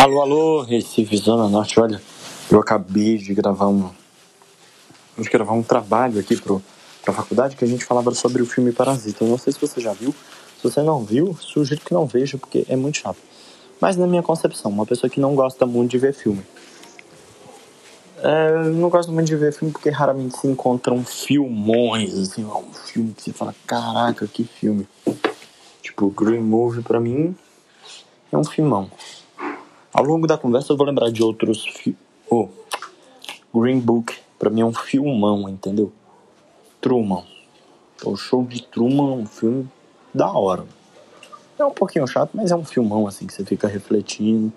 Alô, alô, Recife, Zona Norte. Olha, eu acabei de gravar um. De gravar um trabalho aqui pro, pra faculdade que a gente falava sobre o filme Parasita. Eu não sei se você já viu. Se você não viu, sugiro que não veja, porque é muito chato. Mas na minha concepção, uma pessoa que não gosta muito de ver filme. É, não gosto muito de ver filme porque raramente se encontram filmões, assim, um filme que você fala, caraca, que filme. Tipo, Green Movie pra mim é um filmão. Ao longo da conversa eu vou lembrar de outros fi oh, Green Book, pra mim é um filmão, entendeu? Truman. O show de Truman é um filme da hora. É um pouquinho chato, mas é um filmão assim que você fica refletindo.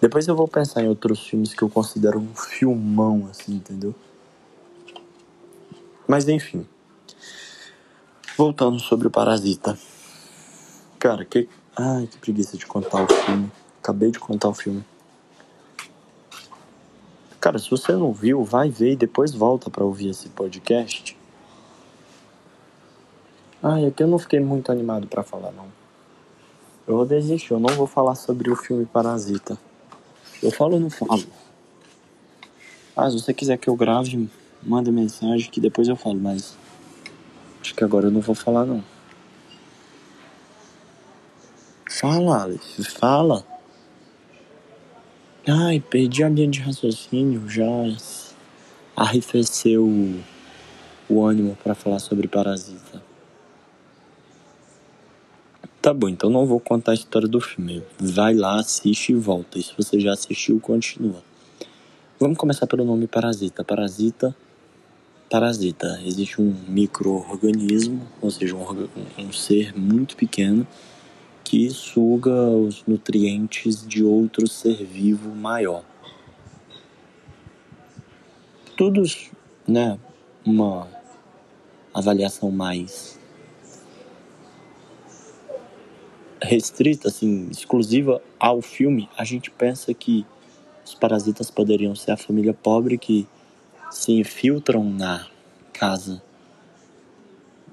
Depois eu vou pensar em outros filmes que eu considero um filmão, assim, entendeu? Mas enfim. Voltando sobre o Parasita. Cara, que. Ai, que preguiça de contar o filme. Acabei de contar o filme. Cara, se você não viu, vai ver e depois volta para ouvir esse podcast. Ai, aqui eu não fiquei muito animado para falar, não. Eu vou desistir, eu não vou falar sobre o filme Parasita. Eu falo ou não falo? Ah, se você quiser que eu grave, manda mensagem que depois eu falo, mas acho que agora eu não vou falar não. Fala, Alex, fala. Ai, perdi a linha de raciocínio, já arrefeceu o, o ânimo para falar sobre Parasita. Tá bom, então não vou contar a história do filme. Vai lá, assiste e volta. E se você já assistiu, continua. Vamos começar pelo nome Parasita. Parasita. Parasita. Existe um microorganismo, ou seja, um, um ser muito pequeno que suga os nutrientes de outro ser vivo maior. Tudo, né, uma avaliação mais restrita, assim, exclusiva ao filme, a gente pensa que os parasitas poderiam ser a família pobre que se infiltram na casa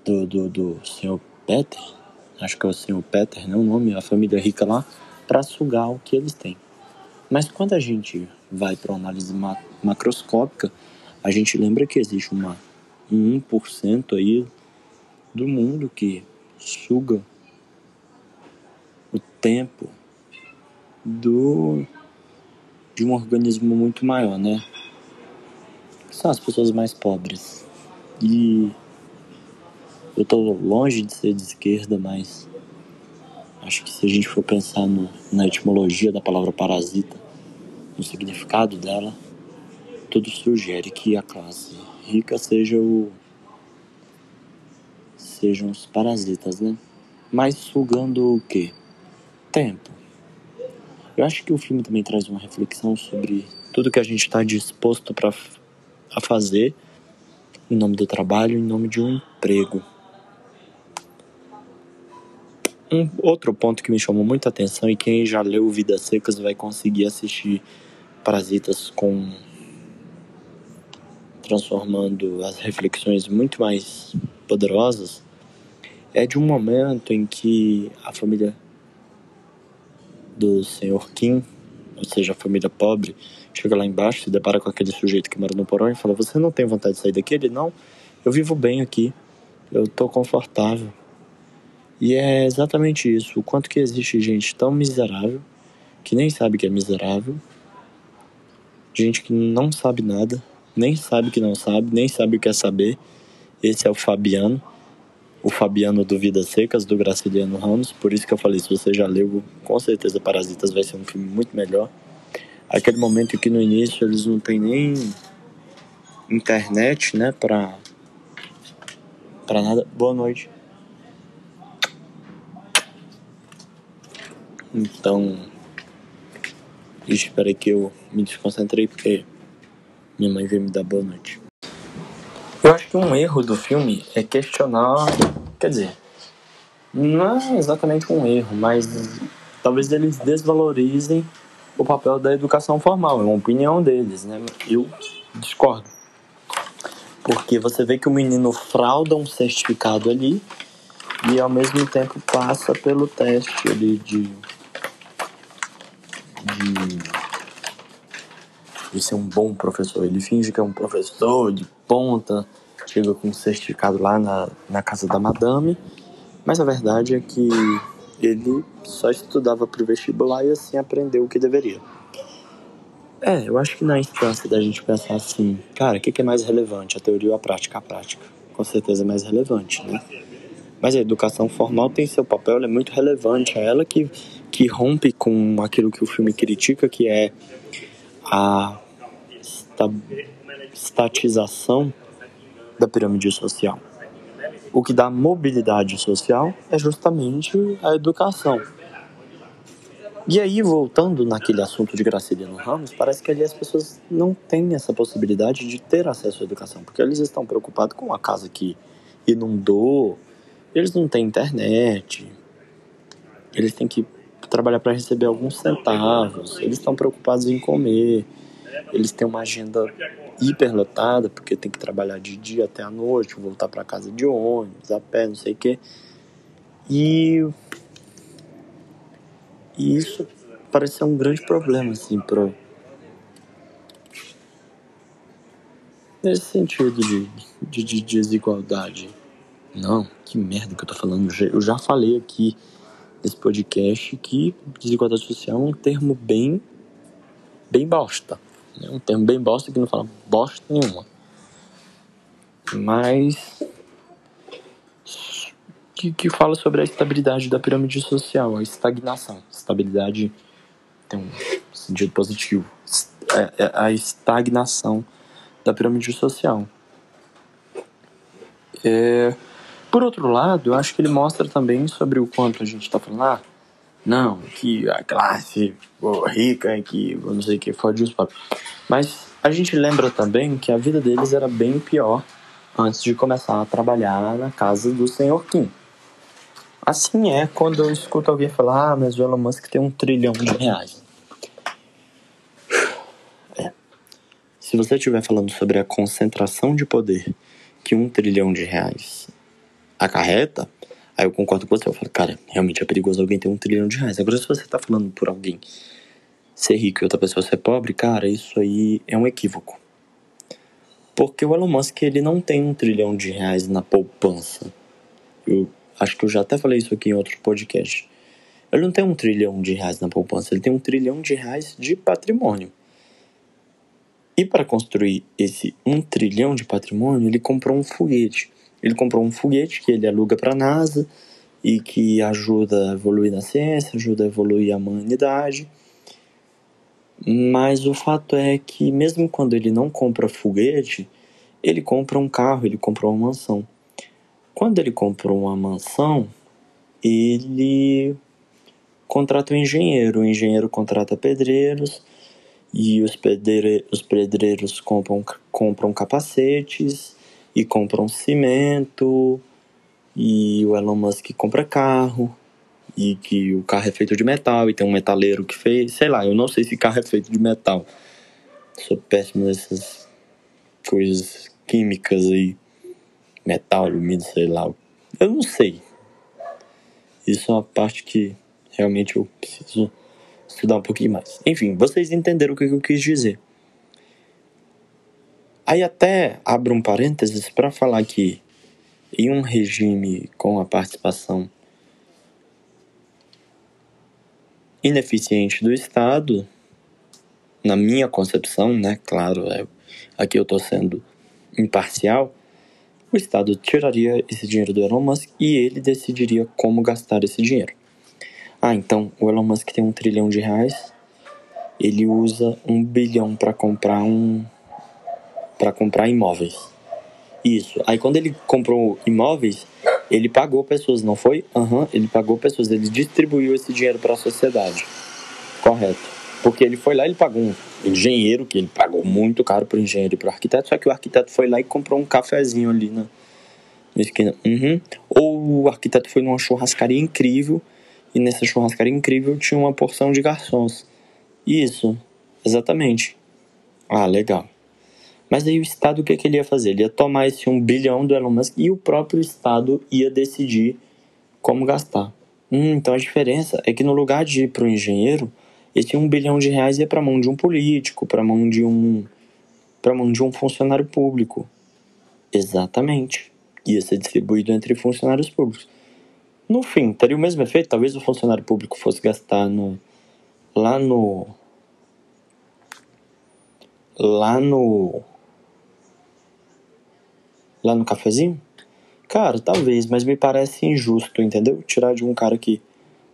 do, do, do senhor Peter, acho que é o senhor Peter, não né, o nome, a família rica lá, para sugar o que eles têm. Mas quando a gente vai para uma análise ma macroscópica, a gente lembra que existe uma, um 1% aí do mundo que suga o tempo do de um organismo muito maior, né? São as pessoas mais pobres. E eu tô longe de ser de esquerda, mas acho que se a gente for pensar no, na etimologia da palavra parasita, no significado dela, tudo sugere que a classe rica seja o sejam os parasitas, né? Mas sugando o quê? tempo. Eu acho que o filme também traz uma reflexão sobre tudo que a gente está disposto para a fazer em nome do trabalho, em nome de um emprego. Um outro ponto que me chamou muita atenção e quem já leu Vidas Secas vai conseguir assistir Parasitas com transformando as reflexões muito mais poderosas é de um momento em que a família do senhor Kim, ou seja, a família pobre, chega lá embaixo, se depara com aquele sujeito que mora no porão e fala: Você não tem vontade de sair daqui? Ele: Não, eu vivo bem aqui, eu estou confortável. E é exatamente isso: o quanto que existe gente tão miserável, que nem sabe que é miserável, gente que não sabe nada, nem sabe que não sabe, nem sabe o que é saber. Esse é o Fabiano o Fabiano do Vidas Secas, do Graciliano Ramos. Por isso que eu falei, se você já leu, com certeza Parasitas vai ser um filme muito melhor. Aquele momento que no início eles não têm nem internet, né, pra, pra nada. Boa noite. Então, espera que eu me desconcentrei porque minha mãe veio me dar boa noite. Eu acho que um erro do filme é questionar. Quer dizer, não é exatamente um erro, mas talvez eles desvalorizem o papel da educação formal. É uma opinião deles, né? Eu discordo. Porque você vê que o menino frauda um certificado ali e ao mesmo tempo passa pelo teste ali de de, de ser um bom professor. Ele finge que é um professor de ponta, chega com um certificado lá na, na casa da madame, mas a verdade é que ele só estudava para o vestibular e assim aprendeu o que deveria. É, eu acho que na instância da gente pensar assim, cara, o que, que é mais relevante, a teoria ou a prática? A prática, com certeza é mais relevante, né? Mas a educação formal tem seu papel, ela é muito relevante, é ela que, que rompe com aquilo que o filme critica, que é a estatização da pirâmide social. O que dá mobilidade social é justamente a educação. E aí, voltando naquele assunto de Graciliano Ramos, parece que ali as pessoas não têm essa possibilidade de ter acesso à educação, porque eles estão preocupados com a casa que inundou, eles não têm internet, eles têm que trabalhar para receber alguns centavos, eles estão preocupados em comer, eles têm uma agenda hiperlotada, porque tem que trabalhar de dia até a noite, voltar para casa de ônibus, a pé, não sei o quê. E, e isso parece ser um grande problema, assim, pro, nesse sentido de, de, de desigualdade. Não, que merda que eu tô falando. Eu já falei aqui nesse podcast que desigualdade social é um termo bem, bem bosta. É um termo bem bosta que não fala bosta nenhuma. Mas que, que fala sobre a estabilidade da pirâmide social, a estagnação. Estabilidade tem um sentido positivo. É, é a estagnação da pirâmide social. É, por outro lado, eu acho que ele mostra também sobre o quanto a gente está falando, ah, não, que a classe rica é que não sei o que fode os pobres. Mas a gente lembra também que a vida deles era bem pior antes de começar a trabalhar na casa do senhor Kim. Assim é quando eu escuto alguém falar, ah, mas o Elon Musk tem um trilhão de reais. É. Se você estiver falando sobre a concentração de poder que um trilhão de reais acarreta, Aí eu concordo com você, eu falo, cara, realmente é perigoso alguém ter um trilhão de reais. Agora, se você tá falando por alguém ser rico e outra pessoa ser pobre, cara, isso aí é um equívoco. Porque o Elon Musk, ele não tem um trilhão de reais na poupança. Eu acho que eu já até falei isso aqui em outro podcast. Ele não tem um trilhão de reais na poupança, ele tem um trilhão de reais de patrimônio. E para construir esse um trilhão de patrimônio, ele comprou um foguete. Ele comprou um foguete que ele aluga para a NASA e que ajuda a evoluir na ciência, ajuda a evoluir a humanidade. Mas o fato é que mesmo quando ele não compra foguete, ele compra um carro, ele compra uma mansão. Quando ele comprou uma mansão, ele contrata um engenheiro, o engenheiro contrata pedreiros e os pedreiros compram, compram capacetes e compram cimento, e o Elon Musk compra carro, e que o carro é feito de metal, e tem um metaleiro que fez, sei lá, eu não sei se carro é feito de metal. Sou péssimo nessas coisas químicas aí, metal, alumínio, sei lá. Eu não sei. Isso é uma parte que realmente eu preciso estudar um pouquinho mais. Enfim, vocês entenderam o que eu quis dizer. Aí até abro um parênteses para falar que em um regime com a participação ineficiente do Estado, na minha concepção, né, claro, é, aqui eu estou sendo imparcial, o Estado tiraria esse dinheiro do Elon Musk e ele decidiria como gastar esse dinheiro. Ah, então o Elon Musk tem um trilhão de reais, ele usa um bilhão para comprar um para comprar imóveis. Isso. Aí quando ele comprou imóveis, ele pagou pessoas, não foi? Aham, uhum, ele pagou pessoas, ele distribuiu esse dinheiro para a sociedade. Correto. Porque ele foi lá ele pagou um engenheiro, que ele pagou muito caro para o engenheiro e para o arquiteto, só que o arquiteto foi lá e comprou um cafezinho ali na, na esquina. Uhum. Ou o arquiteto foi numa churrascaria incrível e nessa churrascaria incrível tinha uma porção de garçons. Isso, exatamente. Ah, legal. Mas aí o Estado o que, que ele ia fazer? Ele ia tomar esse um bilhão do Elon Musk e o próprio Estado ia decidir como gastar. Hum, então a diferença é que no lugar de ir para o engenheiro, esse um bilhão de reais ia para mão de um político, para mão de um para mão de um funcionário público. Exatamente. Ia ser distribuído entre funcionários públicos. No fim, teria o mesmo efeito. Talvez o funcionário público fosse gastar no lá no lá no lá no cafezinho? Cara, talvez, mas me parece injusto, entendeu? Tirar de um cara que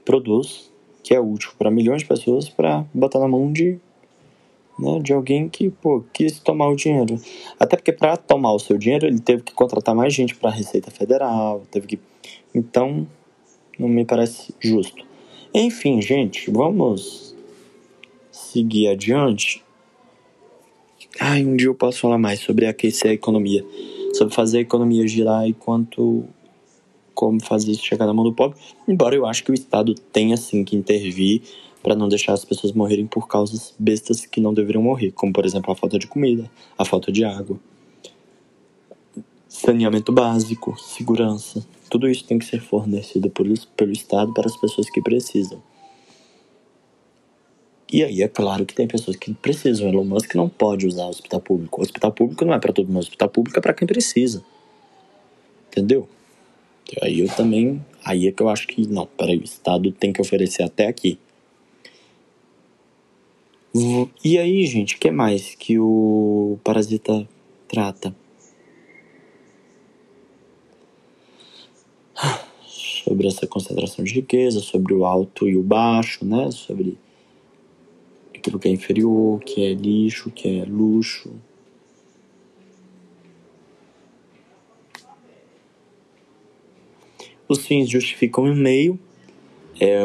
produz, que é útil para milhões de pessoas, para botar na mão de né, de alguém que pô, quis tomar o dinheiro. Até porque para tomar o seu dinheiro ele teve que contratar mais gente para a Receita Federal, teve que. Então, não me parece justo. Enfim, gente, vamos seguir adiante. Ai, um dia eu posso falar mais sobre aquecer a economia, sobre fazer a economia girar e quanto como fazer isso chegar na mão do pobre. Embora eu acho que o Estado tenha sim que intervir para não deixar as pessoas morrerem por causas bestas que não deveriam morrer, como por exemplo a falta de comida, a falta de água, saneamento básico, segurança. Tudo isso tem que ser fornecido pelo, pelo Estado para as pessoas que precisam. E aí é claro que tem pessoas que precisam. Elon Musk não pode usar o hospital público. O hospital público não é para todo mundo. O hospital público é para quem precisa. Entendeu? E aí eu também. Aí é que eu acho que não. Peraí, o Estado tem que oferecer até aqui. E aí, gente, o que mais que o Parasita trata? Sobre essa concentração de riqueza, sobre o alto e o baixo, né? Sobre aquilo que é inferior, que é lixo, que é luxo. Os fins justificam o meio. É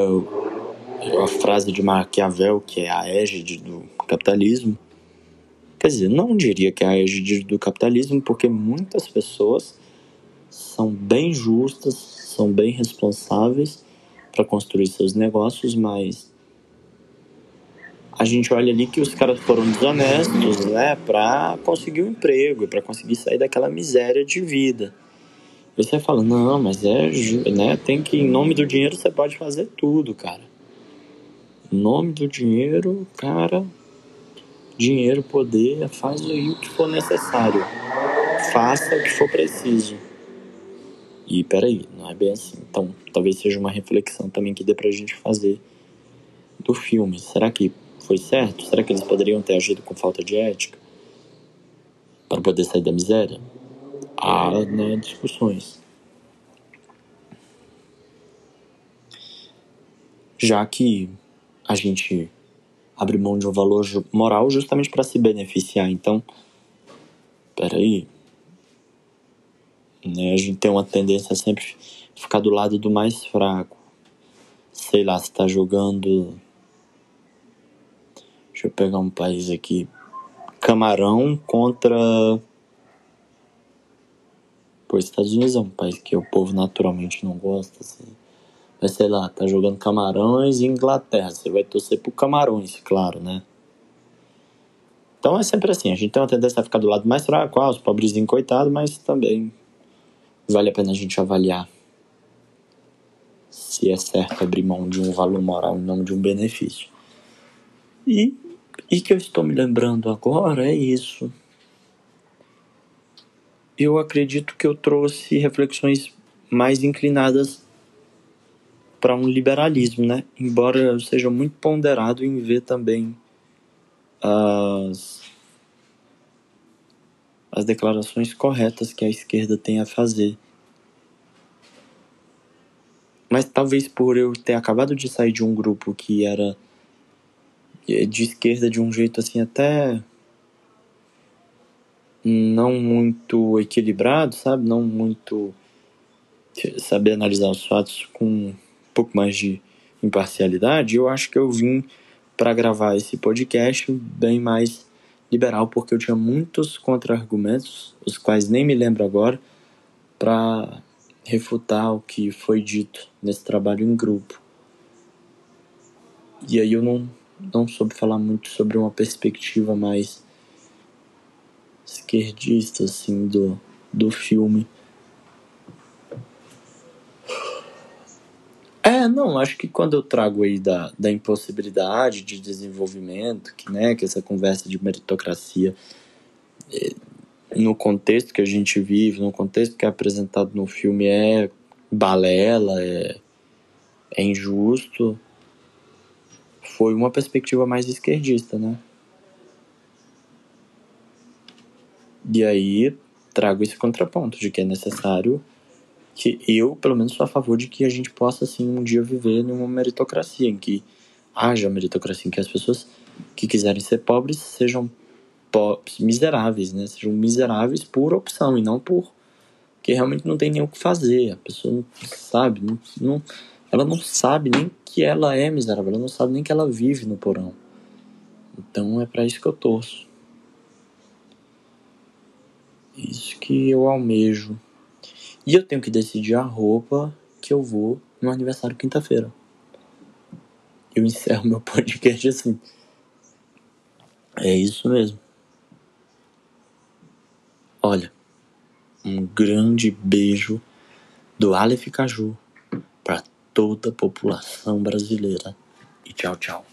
a frase de Maquiavel, que é a égide do capitalismo. Quer dizer, não diria que é a égide do capitalismo, porque muitas pessoas são bem justas, são bem responsáveis para construir seus negócios, mas a gente olha ali que os caras foram desonestos, né, para conseguir um emprego, para conseguir sair daquela miséria de vida. Você fala, não, mas é, né, tem que, em nome do dinheiro, você pode fazer tudo, cara nome do dinheiro, cara, dinheiro, poder, faz o que for necessário. Faça o que for preciso. E peraí, não é bem assim. Então, talvez seja uma reflexão também que dê pra gente fazer do filme. Será que foi certo? Será que eles poderiam ter agido com falta de ética? Para poder sair da miséria? Há né, discussões. Já que a gente abre mão de um valor moral justamente para se beneficiar. Então, peraí. Né? A gente tem uma tendência a sempre ficar do lado do mais fraco. Sei lá, se tá jogando. Deixa eu pegar um país aqui. Camarão contra. Pô, Estados Unidos é um país que o povo naturalmente não gosta, assim. Mas sei lá, tá jogando Camarões e Inglaterra. Você vai torcer pro Camarões, claro, né? Então é sempre assim, a gente tem uma tendência a ficar do lado mais fraco, ah, os pobrezinhos coitados, mas também vale a pena a gente avaliar se é certo abrir mão de um valor moral em nome de um benefício. E, e que eu estou me lembrando agora é isso. Eu acredito que eu trouxe reflexões mais inclinadas para um liberalismo, né? Embora eu seja muito ponderado em ver também as as declarações corretas que a esquerda tem a fazer. Mas talvez por eu ter acabado de sair de um grupo que era de esquerda de um jeito assim até não muito equilibrado, sabe? Não muito saber analisar os fatos com pouco mais de imparcialidade, eu acho que eu vim para gravar esse podcast bem mais liberal, porque eu tinha muitos contra-argumentos, os quais nem me lembro agora, para refutar o que foi dito nesse trabalho em grupo. E aí eu não, não soube falar muito sobre uma perspectiva mais esquerdista, assim, do, do filme. É, não, acho que quando eu trago aí da, da impossibilidade de desenvolvimento, que, né, que essa conversa de meritocracia, é, no contexto que a gente vive, no contexto que é apresentado no filme, é balela, é, é injusto, foi uma perspectiva mais esquerdista, né? E aí trago esse contraponto de que é necessário que eu, pelo menos, sou a favor de que a gente possa, assim, um dia viver numa meritocracia, em que haja meritocracia, em que as pessoas que quiserem ser pobres sejam pobres, miseráveis, né? Sejam miseráveis por opção e não por que realmente não tem nem o que fazer. A pessoa não sabe, não, não, ela não sabe nem que ela é miserável, ela não sabe nem que ela vive no porão. Então é para isso que eu torço. Isso que eu almejo. E eu tenho que decidir a roupa que eu vou no aniversário quinta-feira. Eu encerro meu podcast assim. É isso mesmo. Olha, um grande beijo do Aleph Caju toda a população brasileira. E tchau, tchau.